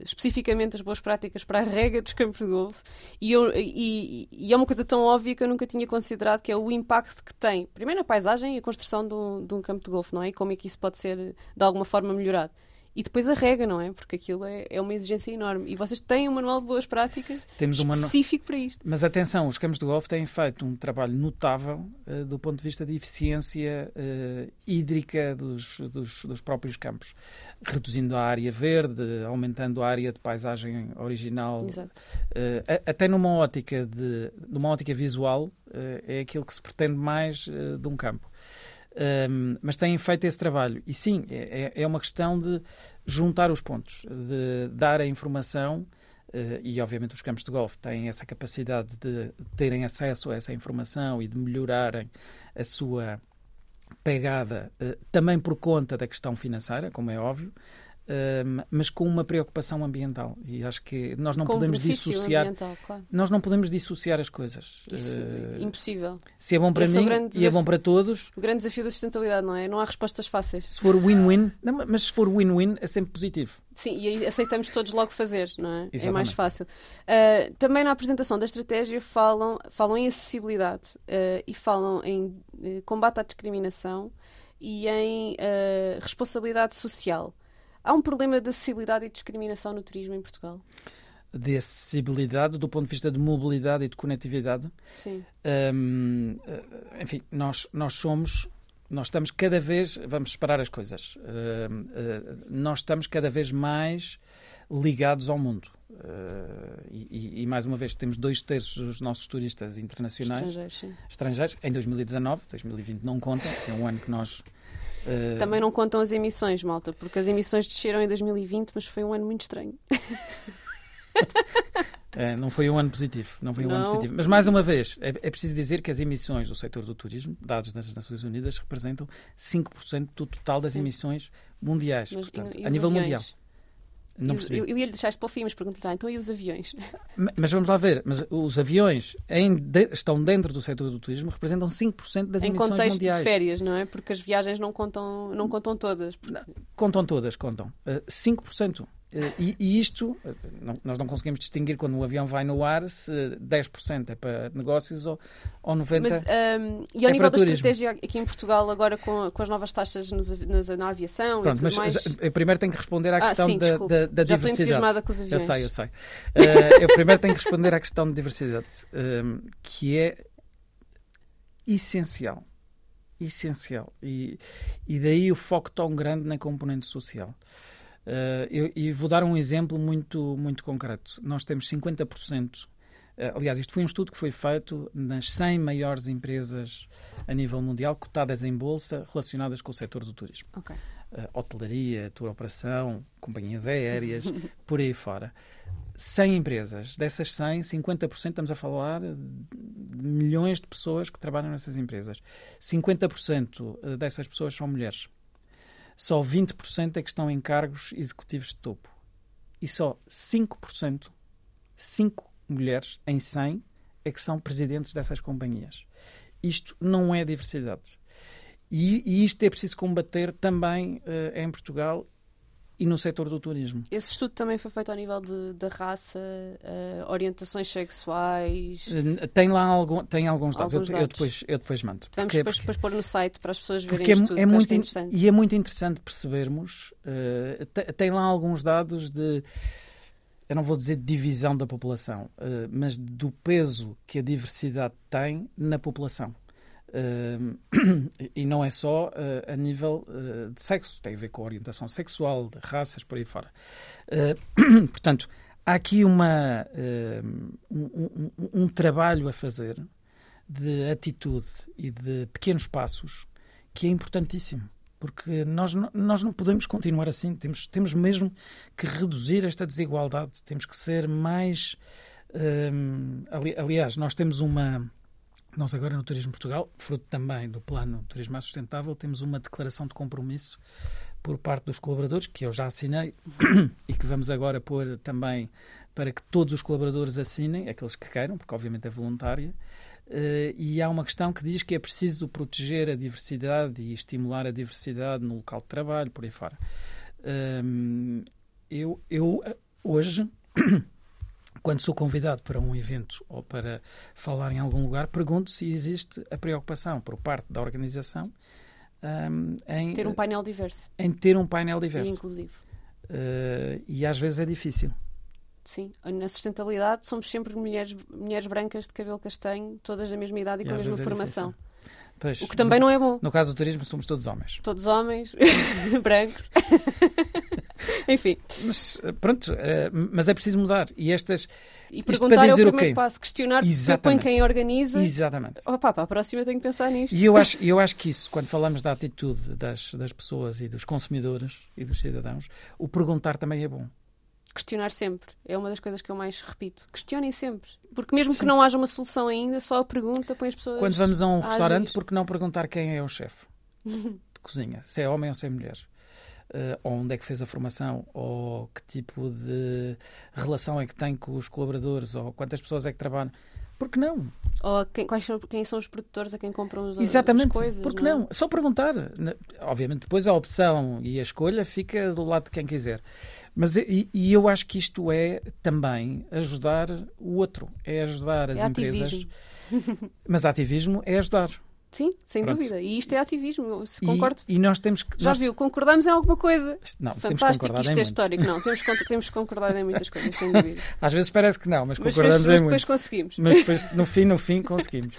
especificamente das boas práticas para a rega dos campos de golfe e, eu, e, e, é uma coisa tão óbvia que eu nunca tinha considerado que é o impacto que tem, primeiro na paisagem e a construção de um, de um campo de golfe, não é? E como é que isso pode ser de alguma forma melhorado e depois a rega, não é? Porque aquilo é, é uma exigência enorme. E vocês têm um manual de boas práticas Temos específico para isto. Mas atenção, os campos de golfe têm feito um trabalho notável uh, do ponto de vista de eficiência uh, hídrica dos, dos, dos, próprios campos, reduzindo a área verde, aumentando a área de paisagem original. Exato. Uh, até numa ótica, de, numa ótica visual, é aquilo que se pretende mais de um campo. Um, mas têm feito esse trabalho. E sim, é, é, é uma questão de juntar os pontos, de dar a informação. Uh, e obviamente os campos de golfe têm essa capacidade de terem acesso a essa informação e de melhorarem a sua pegada, uh, também por conta da questão financeira, como é óbvio, mas com uma preocupação ambiental. E acho que nós não Com podemos dissociar. claro. Nós não podemos dissociar as coisas. Isso, Uh, impossível. se é bom para esse é mim grande e é bom para todos, O grande desafio da sustentabilidade, não é? Não há respostas fáceis. se for win-win, mas se for win-win é sempre positivo. Sim, e aí aceitamos todos logo fazer, não é? É mais Exatamente. fácil. Uh, também na apresentação da estratégia falam, falam em acessibilidade uh, e falam em combate à discriminação e em responsabilidade social. Há um problema de acessibilidade e discriminação no turismo em Portugal? De acessibilidade, do ponto de vista de mobilidade e de conectividade. Sim. Hum, eh, enfim, nós, nós somos, nós estamos cada vez, vamos separar as coisas, Hum, eh, nós estamos cada vez mais ligados ao mundo. E, e- e, mais uma vez temos dois terços dos nossos turistas internacionais Estrangeiros, sim. estrangeiros em 2019, 2020 não conta, é um ano que nós eh, Também não contam as emissões, malta, porque as emissões desceram em 2020, mas foi um ano muito estranho. É, não foi um ano positivo, não foi um ano Não. positivo. Mas mais uma vez, é, é preciso dizer que as emissões do setor do turismo, dados das Nações Unidas, representam 5% do total das Sim. emissões mundiais, Mas, portanto, e- e a nível mundial. Não percebi. eu, eu ia lhe deixar isto para o fim, mas pergunto-lhe, ah, então e os aviões? Ma- Mas vamos lá ver, mas os aviões em de- estão dentro do setor do turismo, representam 5% das em emissões contexto mundiais. de férias, não é? Porque as viagens não contam, não contam todas. Contam todas, contam. Uh, 5%. Uh, e, e isto, uh, não- nós não conseguimos distinguir quando o avião vai no ar se 10% é para negócios ou, ou 90%. Mas, ahm, e ao é nível da turismo. estratégia aqui em Portugal, agora com, com as novas taxas nos nas- na aviação Pronto, mas mais... eu primeiro tenho que responder à Ah, questão sim, da, da, da Já diversidade. com os Eu aviões. sei, eu sei. Uh, eu primeiro tenho que responder à questão de diversidade, um, que é essencial. Essencial. E, e daí o foco tão grande na componente social. Uh, eu- e vou dar um exemplo muito, muito concreto. Nós temos 50%. uh, Aliás, isto foi um estudo que foi feito nas 100 maiores empresas a nível mundial cotadas em bolsa relacionadas com o setor do turismo Ok. uh, hotelaria, tour operação, companhias aéreas, por aí fora. 100 empresas. Dessas 100, 50% estamos a falar de milhões de pessoas que trabalham nessas empresas. 50% dessas pessoas são mulheres. Só 20% é que estão em cargos executivos de topo. E só 5%, 5 mulheres em 100, é que são presidentes dessas companhias. Isto não é diversidade. E, e isto é preciso combater também eh, em Portugal e no setor do turismo. Esse estudo também foi feito ao nível de, da raça, eh, orientações sexuais... Eh, Tem lá algum, tem alguns dados. Alguns eu, eu dados. depois, eu depois mando. Vamos Porque- depois, depois pôr no site para as pessoas verem é, é muito é in- interessante. e é muito interessante percebermos te- tem lá alguns dados de eu não vou dizer de divisão da população mas do peso que a diversidade tem na população e não é só eh, a nível eh, de sexo tem a ver com orientação sexual de raças por aí fora Eh, portanto há aqui uma um, um- um- trabalho a fazer de atitude e de pequenos passos que é importantíssimo. Porque nós, nós não podemos continuar assim. Temos, temos mesmo que reduzir esta desigualdade. Temos que ser mais. ali- aliás, nós temos uma. Nós agora no Turismo Portugal, fruto também do plano Turismo Mais Sustentável, temos uma declaração de compromisso por parte dos colaboradores, que eu já assinei e que vamos agora pôr também para que todos os colaboradores assinem, aqueles que queiram, porque obviamente é voluntária, eh, e há uma questão que diz que é preciso proteger a diversidade e estimular a diversidade no local de trabalho, por aí fora. Hum, eu, eu, eh, hoje, quando sou convidado para um evento ou para falar em algum lugar, pergunto se existe a preocupação por parte da organização hum, em, Ter um painel diverso em ter um painel e diverso. inclusivo. Eh, e às vezes é difícil. Sim, na sustentabilidade somos sempre mulheres, mulheres brancas de cabelo castanho, todas da mesma idade e, E com a mesma é formação. Pois, o que também não é bom. No caso do turismo, somos todos homens. Todos homens, brancos. Enfim, Mas eh, pronto, eh, mas é preciso mudar. E estas. e perguntar para é o dizer o primeiro quê? passo. Questionar, Exatamente. quem organiza. Exatamente. Opa, para a próxima tenho que pensar nisto. E eu acho, eu acho que isso, quando falamos da atitude das, das pessoas e dos consumidores e dos cidadãos, o perguntar também é bom. Questionar sempre. É uma das coisas que eu mais repito. Questionem sempre. Porque mesmo que Sim. não haja uma solução ainda, só a pergunta põe as pessoas. Quando vamos a um a restaurante, agir. por que não perguntar quem é o chefe de cozinha? Se é homem ou se é mulher? Uh, onde é que fez a formação, ou que tipo de relação é que tem com os colaboradores, ou quantas pessoas é que trabalham. Por que não? Ou quem, quais são, quem são os produtores a quem compram os, Exatamente. as coisas? Por que não? é? não? Só perguntar. Obviamente, depois a opção e a escolha fica do lado de quem quiser. Mas e, e eu acho que isto é também ajudar o outro, é ajudar as É empresas. ativismo. Mas ativismo é ajudar. Sim, sem Pronto. dúvida. E isto é ativismo, se E- concordo. E, nós temos que. Já nós- viu, concordamos em alguma coisa. Não, Fantástico, isto é muito. histórico. Não, temos, temos que concordar em muitas coisas, sem dúvida. Às vezes parece que não, mas Mas, concordamos mas, mas em depois muito. conseguimos. Mas depois, no fim, no fim, conseguimos.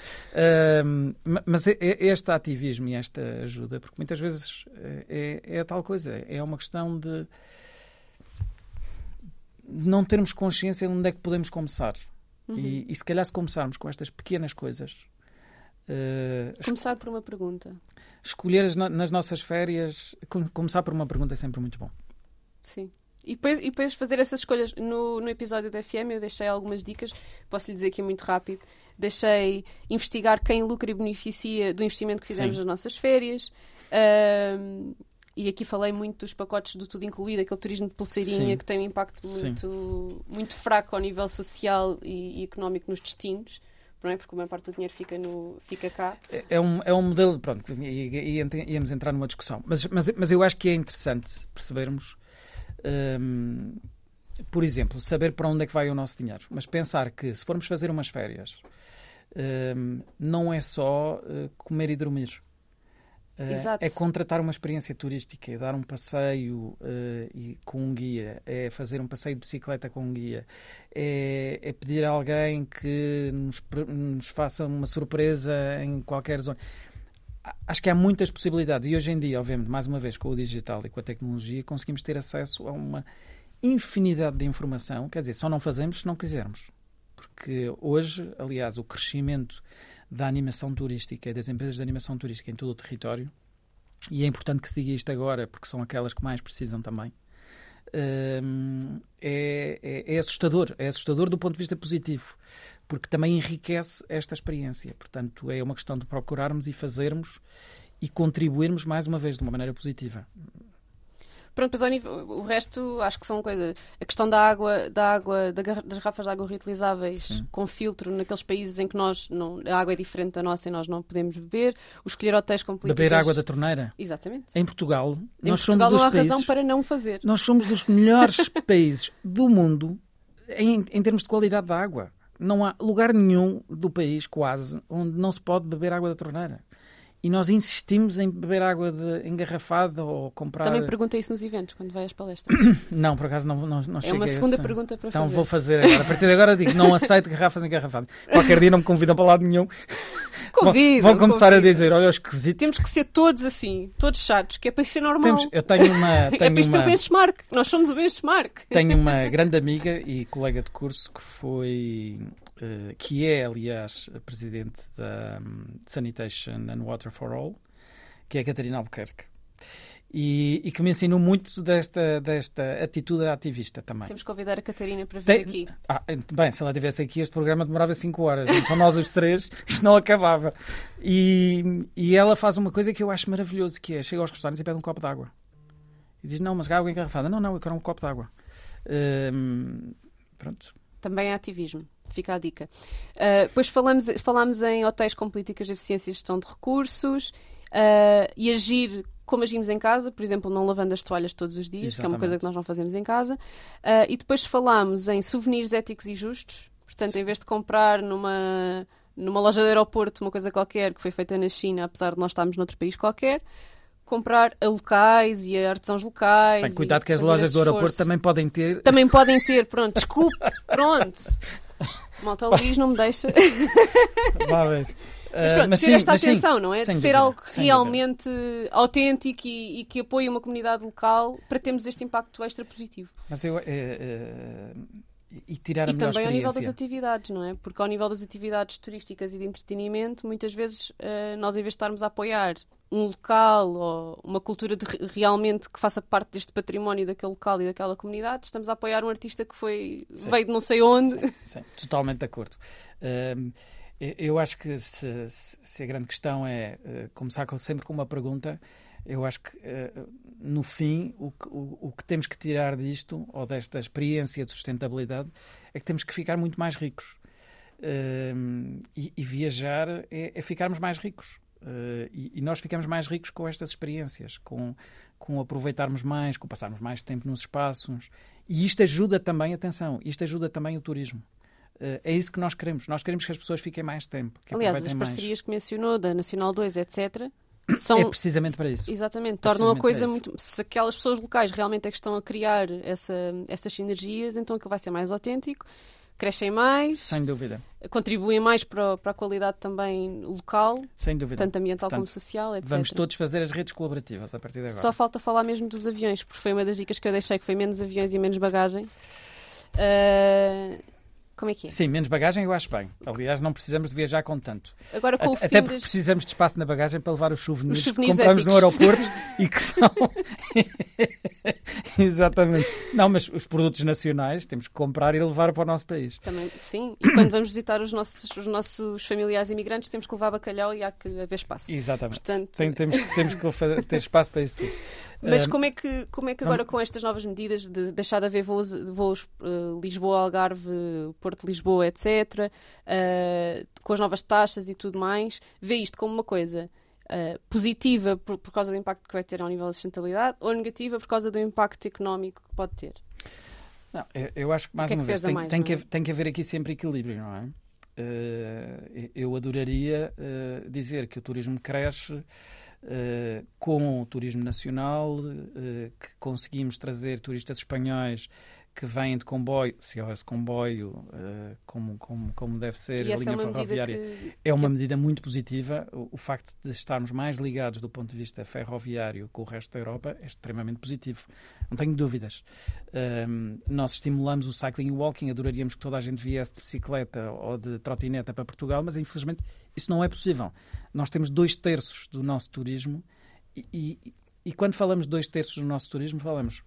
Ma- mas este ativismo e esta ajuda, porque muitas vezes é, é a tal coisa, é uma questão de de não termos consciência de onde é que podemos começar. Uhum. E, e se calhar se começarmos com estas pequenas coisas, es- Começar por uma pergunta. escolher as no- nas nossas férias, com- começar por uma pergunta é sempre muito bom. Sim. E depois, e depois fazer essas escolhas. No, no episódio do FM eu deixei algumas dicas, posso lhe dizer aqui muito rápido. Deixei investigar quem lucra e beneficia do investimento que fizemos Sim. nas nossas férias. E aqui falei muito dos pacotes do tudo incluído, aquele turismo de pulseirinha Sim. que tem um impacto Sim. muito, muito fraco ao nível social e, e económico nos destinos, não é? Porque a maior parte do dinheiro fica, no, fica cá. É- É um, é um modelo, pronto, e, íamos entrar numa discussão, mas, mas, mas eu acho que é interessante percebermos, hum, por exemplo, saber para onde é que vai o nosso dinheiro, mas pensar que se formos fazer umas férias, hum, não é só eh, comer e dormir. Eh, Exato. é contratar uma experiência turística, é dar um passeio eh, e, com um guia, é fazer um passeio de bicicleta com um guia, é, é pedir a alguém que nos, nos faça uma surpresa em qualquer zona. Acho que há muitas possibilidades e hoje em dia, obviamente, mais uma vez com o digital e com a tecnologia, conseguimos ter acesso a uma infinidade de informação. Quer dizer, só não fazemos se não quisermos. Porque hoje, aliás, o crescimento da animação turística das empresas de animação turística em todo o território, e é importante que se diga isto agora, porque são aquelas que mais precisam também, hum, é, é- é assustador. É assustador do ponto de vista positivo, porque também enriquece esta experiência. Portanto, é uma questão de procurarmos e fazermos e contribuirmos mais uma vez de uma maneira positiva. Pronto, pois nível, o resto acho que são coisas. A questão da água, da água das garrafas de água reutilizáveis Sim. com filtro naqueles países em que nós não, a água é diferente da nossa e nós não podemos beber. O escolher hotéis com políticas... Beber água da torneira. Exatamente. Em Portugal, Em nós Portugal somos dos não há países. razão para não fazer. Nós somos dos melhores países do mundo em, em termos de qualidade da água. Não há lugar nenhum do país, quase, onde não se pode beber água da torneira. E nós insistimos em beber água de, engarrafada ou comprar. Também pergunta isso nos eventos, quando vai às palestras. Não, por acaso não, não, não é uma a segunda pergunta para Então fazer. vou fazer agora. A partir de agora digo, não aceito garrafas engarrafadas. Qualquer dia não me convidam para lado nenhum. Convido, Vão começar a convido. dizer, olha, os esquisitos. Temos que ser todos assim, todos chatos, que é para ser normal. Temos, eu tenho uma, é para tenho isto ser o uma, benchmark. Nós somos o benchmark. tenho uma grande amiga e colega de curso que foi, que é, aliás, a presidente da hum, Sanitation and Water for All, que é a Catarina Albuquerque. E, e que me ensinou muito desta, desta atitude ativista também. Temos que convidar a Catarina para vir Tem- aqui. Ah, bem, se ela estivesse aqui, este programa demorava 5 horas. Então, nós os três, isto não acabava. E, e ela faz uma coisa que eu acho maravilhoso, que é, chega aos restaurantes e pede um copo de água. E diz, não, mas água engarrafada. Não, não, eu quero um copo de água. Hum, pronto. Também é ativismo. Fica a dica. Uh, depois falamos, falamos em hotéis com políticas de eficiência e gestão de recursos uh, e agir como agimos em casa, por exemplo, não lavando as toalhas todos os dias, que é uma coisa Exatamente. que nós não fazemos em casa. Uh, e depois falamos em souvenirs éticos e justos. Portanto, em vez de comprar numa, numa loja de aeroporto uma coisa qualquer que foi feita na China, apesar de nós estarmos noutro país qualquer, comprar a locais e a artesãos locais. Bem, cuidado que as lojas do aeroporto também podem ter. Também podem ter, pronto, desculpe, pronto. Malta Luís não me deixa. Vá ver. Mas Ah, pronto, ter sim, esta mas sim, atenção, não é? De ser dúvida, algo realmente autêntico e, e que apoie uma comunidade local para termos este impacto extra positivo. Mas eu. eh, eh, e tirar a E também ao nível das atividades, não é? Porque ao nível das atividades turísticas e de entretenimento, muitas vezes eh, nós, em vez de estarmos a apoiar um local ou uma cultura de, re- realmente que faça parte deste património daquele local e daquela comunidade, estamos a apoiar um artista que foi, Sim. veio de não sei onde. Sim, sim, totalmente de acordo. Hum, eu- acho que se, se- a grande questão é eh, começar com- sempre com uma pergunta, Eu acho que, no fim, o que, o, o que temos que tirar disto, ou desta experiência de sustentabilidade, é que temos que ficar muito mais ricos. Uh, e, e, viajar é, é, ficarmos mais ricos. Uh, e, e, nós ficamos mais ricos com estas experiências, com, com aproveitarmos mais, com passarmos mais tempo nos espaços. E isto ajuda também, atenção, isto ajuda também o turismo. Uh, é isso que nós queremos. Nós queremos que as pessoas fiquem mais tempo. Aliás, as parcerias mais. que mencionou, da Nacional 2, etc., são, é precisamente para isso. Exatamente, é tornam a coisa muito. Se aquelas pessoas locais realmente é que estão a criar essa, essas sinergias, então aquilo vai ser mais autêntico crescem mais. Sem dúvida. Contribuem mais para, para a qualidade também local. Sem dúvida. Tanto ambiental Portanto, como social, etc. Vamos todos fazer as redes colaborativas a partir de agora. Só falta falar mesmo dos aviões, porque foi uma das dicas que eu deixei, que foi menos aviões e menos bagagem. Uh, como é que é? Sim, menos bagagem eu acho bem. Aliás, não precisamos de viajar com tanto. Agora, com Até porque das... precisamos de espaço na bagagem para levar os souvenirs, os souvenirs que compramos éticos. no aeroporto e que são. Exatamente. Não, mas os produtos nacionais temos que comprar e levar para o nosso país. Também, sim. E quando vamos visitar os nossos, os nossos familiares imigrantes, temos que levar bacalhau e há que haver espaço. Exatamente. Portanto... Tem, temos, temos que ter espaço para isso tudo. Mas como é que, como é que agora com estas novas medidas de deixar de haver voos, voos uh, Lisboa-Algarve, Porto-Lisboa, etc., uh, com as novas taxas e tudo mais, vê isto como uma coisa uh, positiva por, por, causa do impacto que vai ter ao nível da sustentabilidade ou negativa por causa do impacto económico que pode ter? Não, eu, eu acho que, mais que uma é que vez, tem, mais, tem, que, é? tem que haver aqui sempre equilíbrio, não é? eu adoraria dizer que o turismo cresce Uh, com o turismo nacional, uh, que conseguimos trazer turistas espanhóis que vêm de comboio, se houver comboio, uh, como, como, como deve ser a linha é ferroviária, que, é uma medida muito positiva. O, o, facto de estarmos mais ligados do ponto de vista ferroviário com o resto da Europa é extremamente positivo. Não tenho dúvidas. Um, nós estimulamos o cycling e walking, adoraríamos que toda a gente viesse de bicicleta ou de trotineta para Portugal, mas infelizmente isso não é possível. Nós temos dois terços do nosso turismo e, e, e quando falamos dois terços do nosso turismo, falamos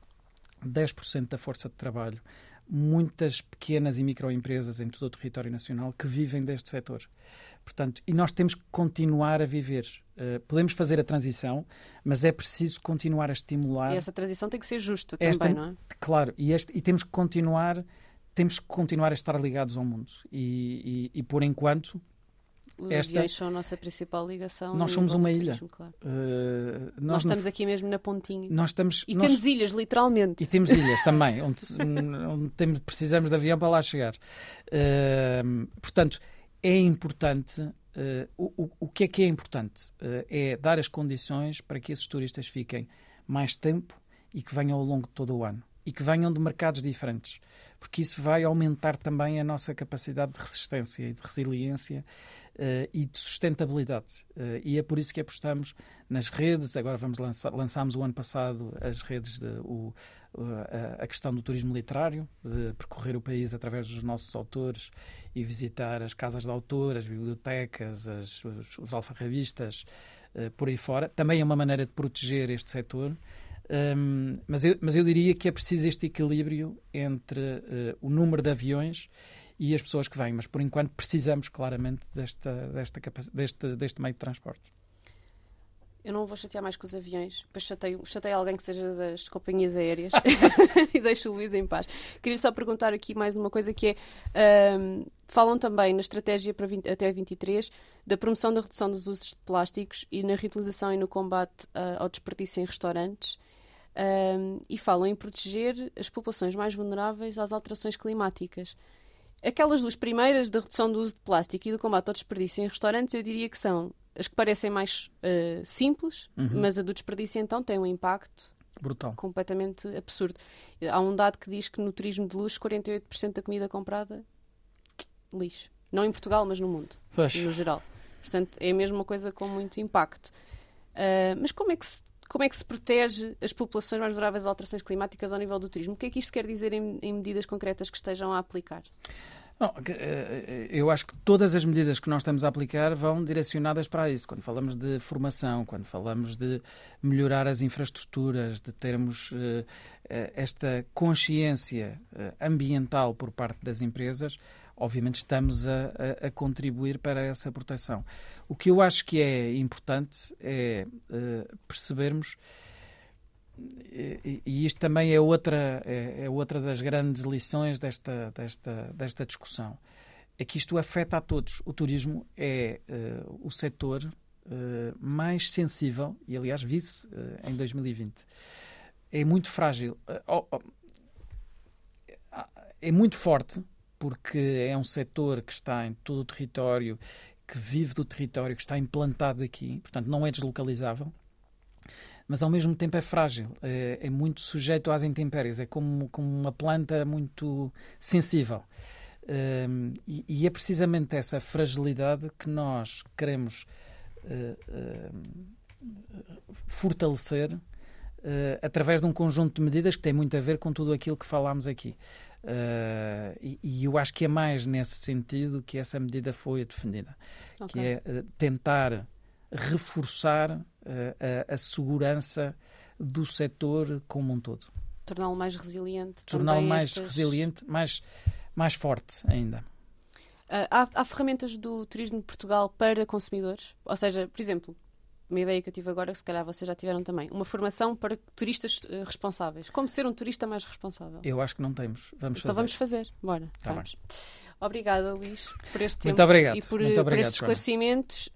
10% da força de trabalho, muitas pequenas e microempresas em todo o território nacional que vivem deste setor. Portanto, e nós temos que continuar a viver. Uh, podemos fazer a transição, mas é preciso continuar a estimular. E essa transição tem que ser justa esta, também, não é? Claro, e, este, e temos que continuar temos que continuar a estar ligados ao mundo. E, e, e por enquanto, os Esta... aviões são a nossa principal ligação. Nós somos uma ilha. claro. uh, nós, nós, estamos no... aqui mesmo na pontinha. Nós estamos, e nós... temos ilhas, literalmente. E temos ilhas também, onde, onde temos, precisamos de avião para lá chegar. Uh, portanto, é importante. Uh, o, o que é que é importante? é dar as condições para que esses turistas fiquem mais tempo e que venham ao longo de todo o ano. E que venham de mercados diferentes porque isso vai aumentar também a nossa capacidade de resistência e de resiliência uh, e de sustentabilidade. Uh, e é por isso que apostamos nas redes. Agora vamos lançar, lançámos o ano passado as redes, de, o, a, questão do turismo literário, de percorrer o país através dos nossos autores e visitar as casas de autores, as bibliotecas, as, os, os alfarrabistas, uh, por aí fora. Também é uma maneira de proteger este setor. Um, mas, eu, mas eu diria que é preciso este equilíbrio entre uh, o número de aviões e as pessoas que vêm. Mas por enquanto precisamos claramente desta, desta deste, deste meio de transporte. Eu não vou chatear mais com os aviões, depois chateio, chateio alguém que seja das companhias aéreas e deixo o Luís em paz. Queria só perguntar aqui mais uma coisa que é. Um, falam também na estratégia para 20, até 23 da promoção da redução dos usos de plásticos e na reutilização e no combate uh, ao desperdício em restaurantes um, e falam em proteger as populações mais vulneráveis às alterações climáticas. Aquelas duas primeiras, da redução do uso de plástico e do combate ao desperdício em restaurantes, eu diria que são as que parecem mais uh, simples, uhum. mas a do desperdício então tem um impacto Brutal. completamente absurdo. Há um dado que diz que no turismo de luxo 48% da comida comprada lixo. Não em Portugal, mas no mundo, pois. no geral. Portanto, é mesmo uma coisa com muito impacto. Uh, mas como é que se como é que se protege as populações mais vulneráveis a alterações climáticas ao nível do turismo? O que é que isto quer dizer em, em medidas concretas que estejam a aplicar? Eh, eh, eu acho que todas as medidas que nós estamos a aplicar vão direcionadas para isso. Quando falamos de formação, quando falamos de melhorar as infraestruturas, de termos uh, esta consciência ambiental por parte das empresas, obviamente estamos a, a, a, contribuir para essa proteção. O que eu acho que é importante é uh, percebermos e, e isto também é outra é, é, outra das grandes lições desta desta desta discussão é que isto afeta a todos. O turismo é uh, o setor uh, mais sensível, e aliás vi-se uh, em 2020. É muito frágil. Oh, oh, é muito forte, porque é um setor que está em todo o território, que vive do território, que está implantado aqui, portanto não é deslocalizável mas ao mesmo tempo é frágil, é, é, muito sujeito às intempéries, é como, como uma planta muito sensível. Um, e, e, é precisamente essa fragilidade que nós queremos uh, uh, fortalecer uh, através de um conjunto de medidas que tem muito a ver com tudo aquilo que falámos aqui. E, e, eu acho que é mais nesse sentido que essa medida foi defendida, okay. que é tentar reforçar a, a segurança do setor como um todo. Torná-lo mais resiliente. Torná-lo mais estas... resiliente, mais mais forte ainda. Uh, há, há, ferramentas do turismo de Portugal para consumidores? Ou seja, por exemplo, uma ideia que eu tive agora, que se calhar vocês já tiveram também, uma formação para turistas uh, responsáveis. Como ser um turista mais responsável? Eu acho que não temos. Vamos então fazer. vamos fazer. Bora, tá vamos. Obrigada, Luís, por este tempo obrigado. e por, obrigado, por estes esclarecimentos.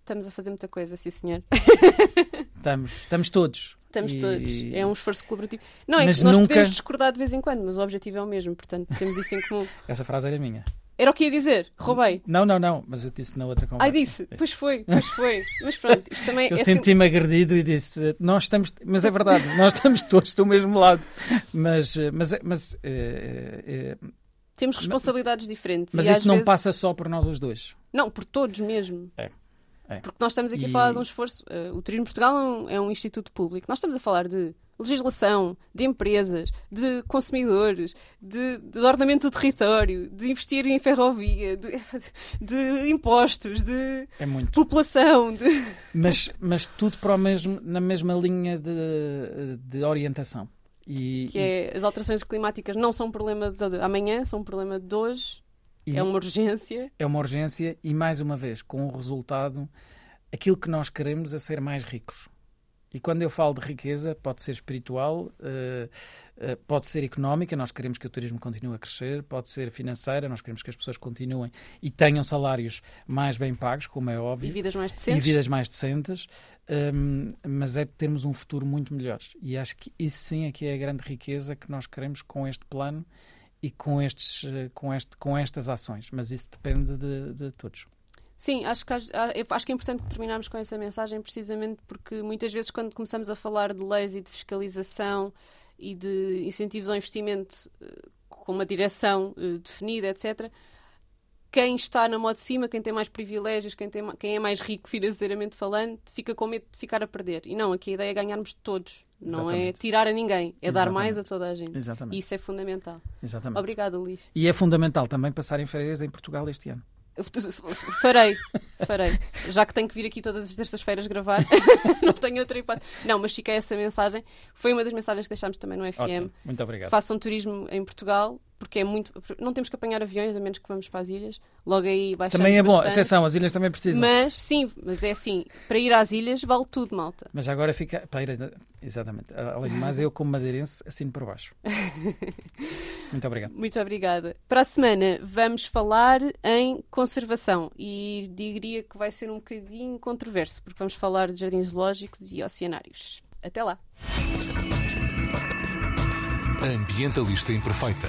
Estamos a fazer muita coisa, sim senhor. estamos, estamos todos. Estamos e... todos. É um esforço colaborativo. Não, é mas que nós nunca... podemos discordar de vez em quando, mas o objetivo é o mesmo, portanto temos isso em comum. Essa frase era minha. Era o que ia dizer, roubei. Não, não, não, mas eu disse na outra conversa. Ai, disse, pois foi, pois foi. Mas pronto, isto também Eu é senti-me sempre... agredido e disse, nós estamos, mas é verdade, nós estamos todos do mesmo lado. Mas, mas, mas é, é, temos responsabilidades diferentes. Mas isto não vezes... passa só por nós os dois. Não, por todos mesmo. É. É. Porque nós estamos aqui e... a falar de um esforço. Uh, o Turismo Portugal é um, é um, instituto público. Nós estamos a falar de legislação, de empresas, de consumidores, de, de ordenamento do território, de investir em ferrovia, de, de impostos, de é população. De... Mas, mas tudo para o mesmo, na mesma linha de, de orientação. E, que é as alterações climáticas não são um problema de amanhã, são um problema de hoje é uma urgência. É uma urgência e, mais uma vez, com o resultado, aquilo que nós queremos é ser mais ricos. E quando eu falo de riqueza, pode ser espiritual, uh, uh, pode ser económica, nós queremos que o turismo continue a crescer, pode ser financeira, nós queremos que as pessoas continuem e tenham salários mais bem pagos, como é óbvio. E vidas mais decentes. E vidas mais decentes, um, mas é termos um futuro muito melhor. E acho que isso sim é que é a grande riqueza que nós queremos com este plano e com, estes, eh, com, este, com estas ações, mas isso depende de, de todos. Sim, acho que, acho que é importante terminarmos com essa mensagem precisamente porque muitas vezes quando começamos a falar de leis e de fiscalização e de incentivos ao investimento eh, com uma direção eh, definida, etc., quem está na moda de cima, quem tem mais privilégios, quem, tem, quem é mais rico financeiramente falando, fica com medo de ficar a perder. E não, aqui a ideia é ganharmos todos. Não é Exatamente. é tirar a ninguém, é Exatamente. dar mais a toda a gente. Exatamente. E isso é fundamental. Exatamente. Obrigada, Luís. E é fundamental também passar em férias em Portugal este ano. Farei, farei. Já que tenho que vir aqui todas as terças-feiras gravar, não tenho outra hipótese. Não, mas fiquei essa mensagem. Foi uma das mensagens que deixámos também no FM. Ótimo. Muito obrigado. Façam turismo em Portugal, porque é muito. Não temos que apanhar aviões, a menos que vamos para as ilhas. Logo aí baixamos Também é bom, bastante. atenção, as ilhas também precisam. Mas sim, mas é assim, para ir às ilhas vale tudo, malta. Mas agora fica. Para ir, exatamente. Além de mais, eu, como madeirense, assino por baixo. Muito obrigado. Muito obrigada. Para a semana vamos falar em conservação e diria que vai ser um bocadinho controverso, porque vamos falar de jardins zoológicos e oceanários. Até lá! Ambientalista Imperfeita.